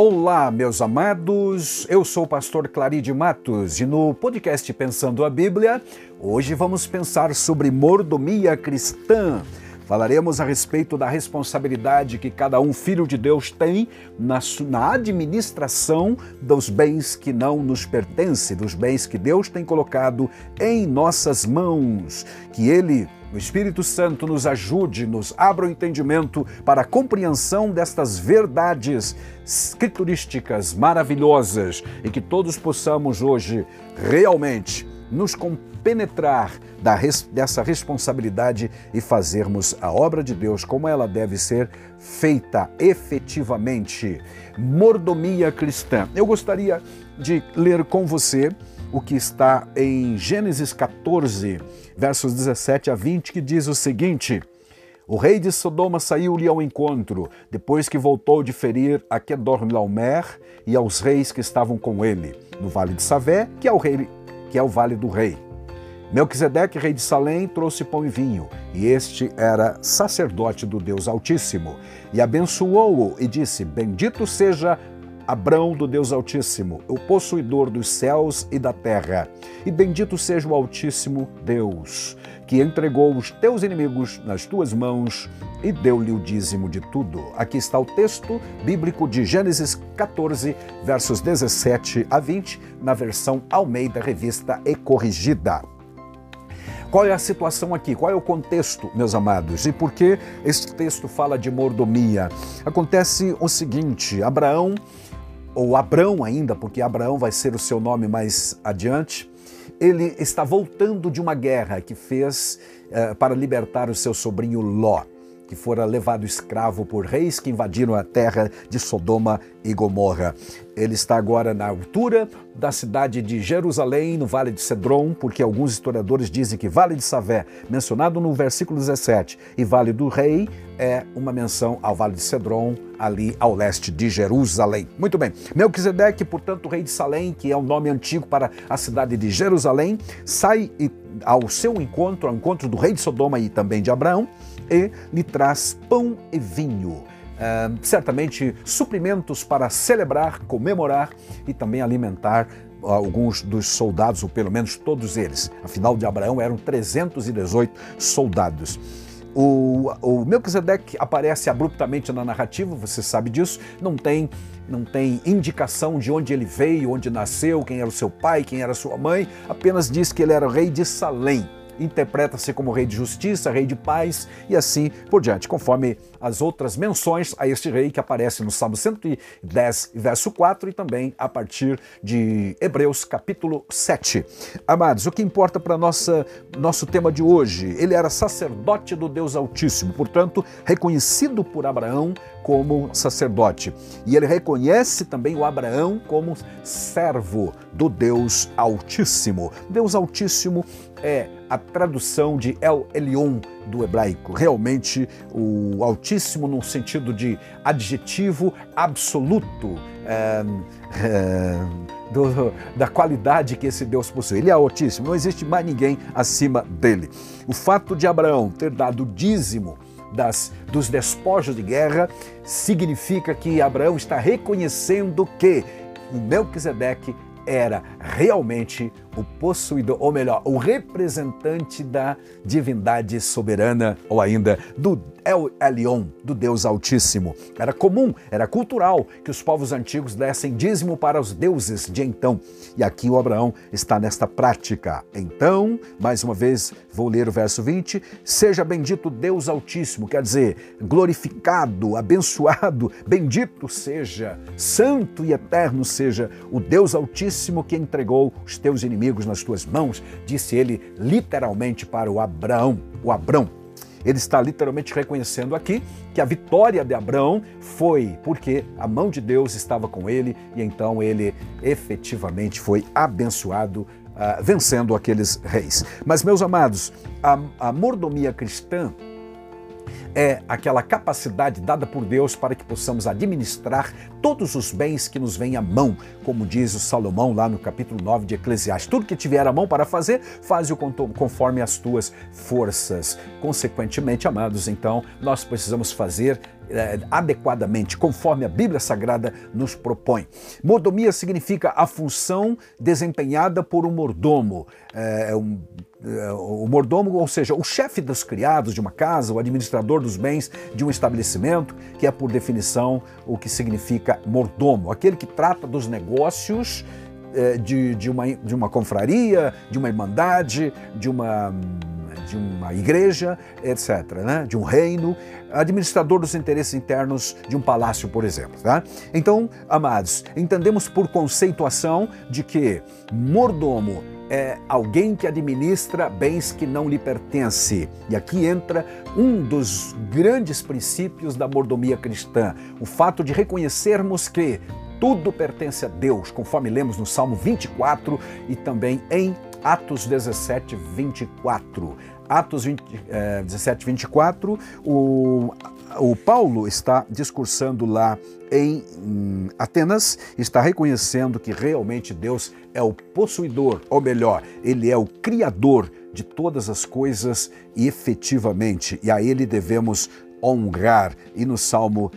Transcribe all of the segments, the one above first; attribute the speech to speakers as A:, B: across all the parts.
A: Olá, meus amados. Eu sou o pastor Claride Matos e no podcast Pensando a Bíblia, hoje vamos pensar sobre mordomia cristã. Falaremos a respeito da responsabilidade que cada um filho de Deus tem na, na administração dos bens que não nos pertencem, dos bens que Deus tem colocado em nossas mãos. Que Ele o Espírito Santo nos ajude, nos abra o entendimento para a compreensão destas verdades escriturísticas maravilhosas e que todos possamos hoje realmente nos compenetrar dessa responsabilidade e fazermos a obra de Deus como ela deve ser feita efetivamente. Mordomia cristã. Eu gostaria de ler com você o que está em Gênesis 14, versos 17 a 20, que diz o seguinte: O rei de Sodoma saiu-lhe ao encontro, depois que voltou de ferir a Kedorlaomer e aos reis que estavam com ele, no vale de Savé, que é o, rei, que é o vale do rei. Melquisedeque, rei de Salém, trouxe pão e vinho, e este era sacerdote do Deus Altíssimo, e abençoou-o e disse: Bendito seja Abrão do Deus Altíssimo, o possuidor dos céus e da terra. E bendito seja o Altíssimo Deus, que entregou os teus inimigos nas tuas mãos e deu-lhe o dízimo de tudo. Aqui está o texto bíblico de Gênesis 14, versos 17 a 20, na versão Almeida Revista e Corrigida. Qual é a situação aqui? Qual é o contexto, meus amados? E por que esse texto fala de mordomia? Acontece o seguinte: Abraão ou Abrão ainda, porque Abraão vai ser o seu nome mais adiante, ele está voltando de uma guerra que fez eh, para libertar o seu sobrinho Ló que fora levado escravo por reis que invadiram a terra de Sodoma e Gomorra. Ele está agora na altura da cidade de Jerusalém, no Vale de Cedron, porque alguns historiadores dizem que Vale de Savé, mencionado no versículo 17, e Vale do Rei é uma menção ao Vale de Cedron, ali ao leste de Jerusalém. Muito bem. Melquisedeque, portanto, rei de Salém, que é o um nome antigo para a cidade de Jerusalém, sai ao seu encontro, ao encontro do rei de Sodoma e também de Abraão, e lhe traz pão e vinho. Uh, certamente suprimentos para celebrar, comemorar e também alimentar alguns dos soldados, ou pelo menos todos eles. Afinal, de Abraão eram 318 soldados. O, o Melquisedeque aparece abruptamente na narrativa, você sabe disso, não tem, não tem indicação de onde ele veio, onde nasceu, quem era o seu pai, quem era sua mãe, apenas diz que ele era rei de Salém interpreta-se como rei de justiça, rei de paz e assim por diante, conforme as outras menções a este rei que aparece no Salmo 110, verso 4 e também a partir de Hebreus capítulo 7. Amados, o que importa para nossa nosso tema de hoje, ele era sacerdote do Deus Altíssimo, portanto, reconhecido por Abraão como sacerdote. E ele reconhece também o Abraão como servo do Deus Altíssimo. Deus Altíssimo é a tradução de El Elyon do hebraico. Realmente, o Altíssimo, no sentido de adjetivo absoluto. É, é, do, da qualidade que esse Deus possui. Ele é altíssimo, não existe mais ninguém acima dele. O fato de Abraão ter dado dízimo das, dos despojos de guerra significa que Abraão está reconhecendo que Melquisedeque era realmente o possuidor, ou melhor, o representante da divindade soberana, ou ainda do El Elyon, do Deus Altíssimo. Era comum, era cultural que os povos antigos dessem dízimo para os deuses de então. E aqui o Abraão está nesta prática. Então, mais uma vez, vou ler o verso 20: Seja bendito Deus Altíssimo, quer dizer, glorificado, abençoado, bendito seja, santo e eterno seja o Deus Altíssimo que entregou os teus inimigos nas tuas mãos, disse ele literalmente para o Abraão, o Abrão. Ele está literalmente reconhecendo aqui que a vitória de Abraão foi porque a mão de Deus estava com ele e então ele efetivamente foi abençoado, uh, vencendo aqueles reis. Mas, meus amados, a, a mordomia cristã é aquela capacidade dada por Deus para que possamos administrar todos os bens que nos vêm à mão, como diz o Salomão lá no capítulo 9 de Eclesiastes. Tudo que tiver à mão para fazer, faz-o conforme as tuas forças. Consequentemente, amados, então, nós precisamos fazer é, adequadamente, conforme a Bíblia Sagrada nos propõe. Mordomia significa a função desempenhada por um mordomo. É, um, é, o mordomo, ou seja, o chefe dos criados de uma casa, o administrador dos bens de um estabelecimento, que é por definição o que significa mordomo, aquele que trata dos negócios é, de, de, uma, de uma confraria, de uma irmandade, de uma de uma igreja, etc., né? de um reino, administrador dos interesses internos de um palácio, por exemplo. Tá? Então, amados, entendemos por conceituação de que mordomo é alguém que administra bens que não lhe pertencem. E aqui entra um dos grandes princípios da mordomia cristã, o fato de reconhecermos que tudo pertence a Deus, conforme lemos no Salmo 24 e também em Atos 17, 24. Atos 20, eh, 17, 24, o, o Paulo está discursando lá em Atenas, está reconhecendo que realmente Deus é o possuidor, ou melhor, ele é o criador de todas as coisas e efetivamente, e a ele devemos honrar. E no Salmo,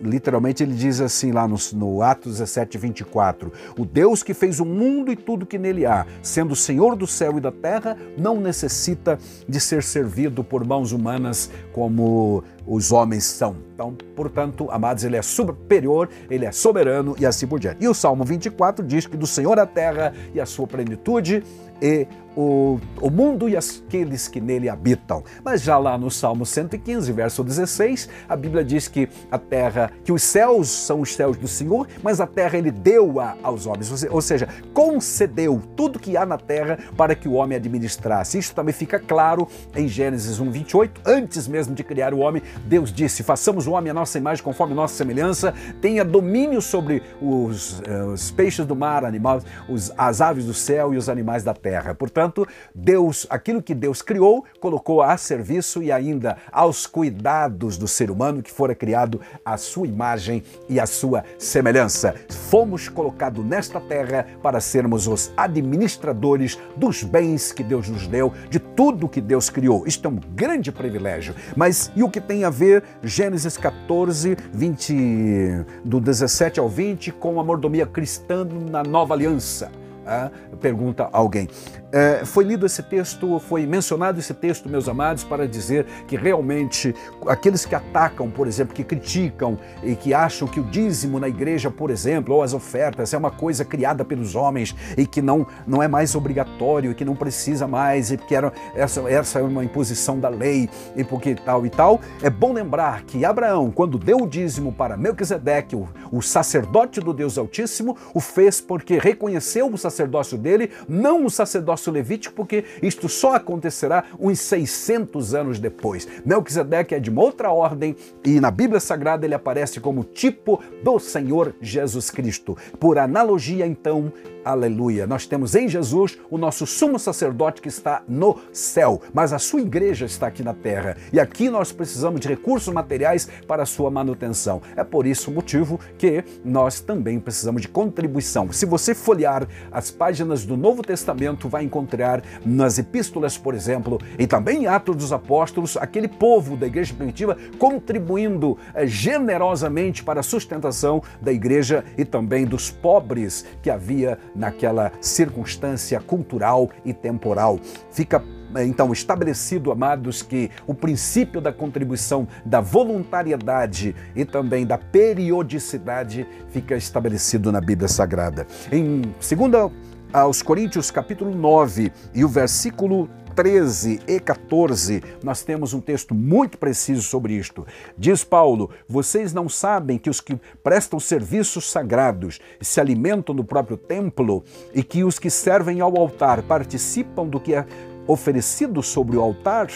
A: literalmente ele diz assim lá no, no Atos 17, 24: O Deus que fez o mundo e tudo que nele há, sendo Senhor do céu e da terra, não necessita de ser servido por mãos humanas como os homens são. Então, portanto, amados, ele é superior, ele é soberano e assim por diante. E o Salmo 24 diz que do Senhor a terra e a sua plenitude e o, o mundo e aqueles que nele habitam. Mas já lá no Salmo 115, verso 16, a Bíblia diz que a terra, que os céus são os céus do Senhor, mas a terra ele deu-a aos homens, ou seja, concedeu tudo que há na terra para que o homem administrasse. Isso também fica claro em Gênesis 1, 28, antes mesmo de criar o homem, Deus disse: façamos o homem a nossa imagem conforme nossa semelhança, tenha domínio sobre os, eh, os peixes do mar, animais, os, as aves do céu e os animais da terra. Portanto, Deus, aquilo que Deus criou, colocou a serviço e ainda aos cuidados do ser humano que fora criado à sua imagem e à sua semelhança. Fomos colocados nesta terra para sermos os administradores dos bens que Deus nos deu, de tudo que Deus criou. Isto é um grande privilégio. Mas e o que tem a ver Gênesis 14, 20, do 17 ao 20, com a mordomia cristã na nova aliança? Ah, pergunta alguém. É, foi lido esse texto, foi mencionado esse texto, meus amados, para dizer que realmente aqueles que atacam, por exemplo, que criticam e que acham que o dízimo na igreja, por exemplo, ou as ofertas, é uma coisa criada pelos homens e que não, não é mais obrigatório, que não precisa mais, e que era, essa, essa é uma imposição da lei, e porque tal e tal, é bom lembrar que Abraão, quando deu o dízimo para Melquisedeque, o, o sacerdote do Deus Altíssimo, o fez porque reconheceu o sacerdócio dele, não o sacerdócio levítico, porque isto só acontecerá uns 600 anos depois. Melquisedeque é de uma outra ordem e na Bíblia Sagrada ele aparece como tipo do Senhor Jesus Cristo. Por analogia, então, aleluia, nós temos em Jesus o nosso sumo sacerdote que está no céu, mas a sua igreja está aqui na terra. E aqui nós precisamos de recursos materiais para a sua manutenção. É por isso o motivo que nós também precisamos de contribuição. Se você folhear as páginas do Novo Testamento, vai encontrar nas epístolas, por exemplo, e também em Atos dos Apóstolos, aquele povo da igreja primitiva contribuindo eh, generosamente para a sustentação da igreja e também dos pobres que havia naquela circunstância cultural e temporal. Fica eh, então estabelecido, amados, que o princípio da contribuição, da voluntariedade e também da periodicidade fica estabelecido na Bíblia Sagrada. Em 2 aos Coríntios, capítulo 9 e o versículo 13 e 14, nós temos um texto muito preciso sobre isto. Diz Paulo: Vocês não sabem que os que prestam serviços sagrados se alimentam do próprio templo e que os que servem ao altar participam do que é oferecido sobre o altar?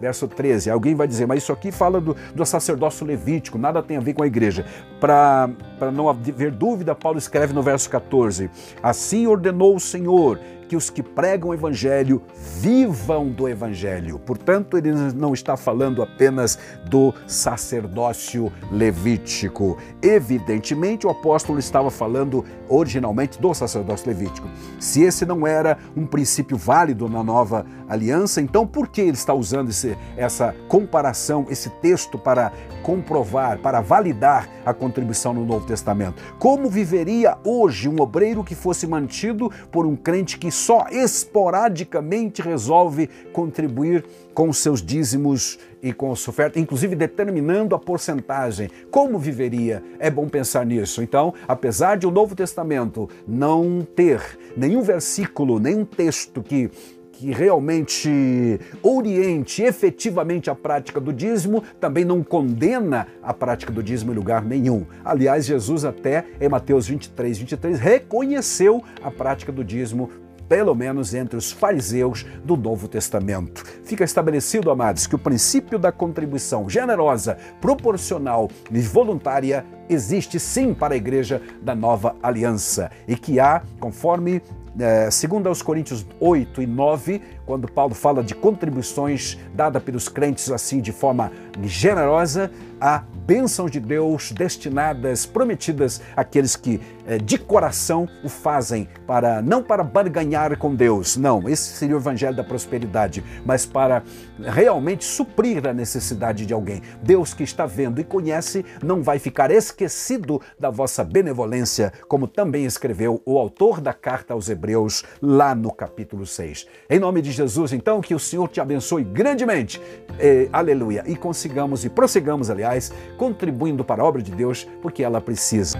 A: verso 13. Alguém vai dizer, mas isso aqui fala do, do sacerdócio levítico, nada tem a ver com a igreja. Para não haver dúvida, Paulo escreve no verso 14: Assim ordenou o Senhor que os que pregam o evangelho vivam do evangelho. Portanto, ele não está falando apenas do sacerdócio levítico. Evidentemente, o apóstolo estava falando originalmente do sacerdócio levítico. Se esse não era um princípio válido na nova aliança, então por que ele está usando esse, essa comparação, esse texto para comprovar, para validar a contribuição no Novo Testamento? Como viveria hoje um obreiro que fosse mantido por um crente que só esporadicamente resolve contribuir com os seus dízimos e com a sua oferta, inclusive determinando a porcentagem. Como viveria? É bom pensar nisso. Então, apesar de o Novo Testamento não ter nenhum versículo, nenhum texto que que realmente oriente efetivamente a prática do dízimo, também não condena a prática do dízimo em lugar nenhum. Aliás, Jesus até em Mateus 23, 23 reconheceu a prática do dízimo pelo menos entre os fariseus do Novo Testamento. Fica estabelecido, amados, que o princípio da contribuição generosa, proporcional e voluntária existe sim para a igreja da nova aliança e que há, conforme é, segundo aos Coríntios 8 e 9, quando Paulo fala de contribuições dadas pelos crentes assim de forma generosa, há bênçãos de Deus destinadas, prometidas àqueles que de coração o fazem para não para barganhar com Deus, não, esse seria o evangelho da prosperidade, mas para realmente suprir a necessidade de alguém. Deus que está vendo e conhece não vai ficar esquecido da vossa benevolência, como também escreveu o autor da carta aos Hebreus lá no capítulo 6. Em nome de Jesus, então, que o Senhor te abençoe grandemente. Eh, aleluia. E consigamos e prossigamos, aliás, contribuindo para a obra de Deus, porque ela precisa.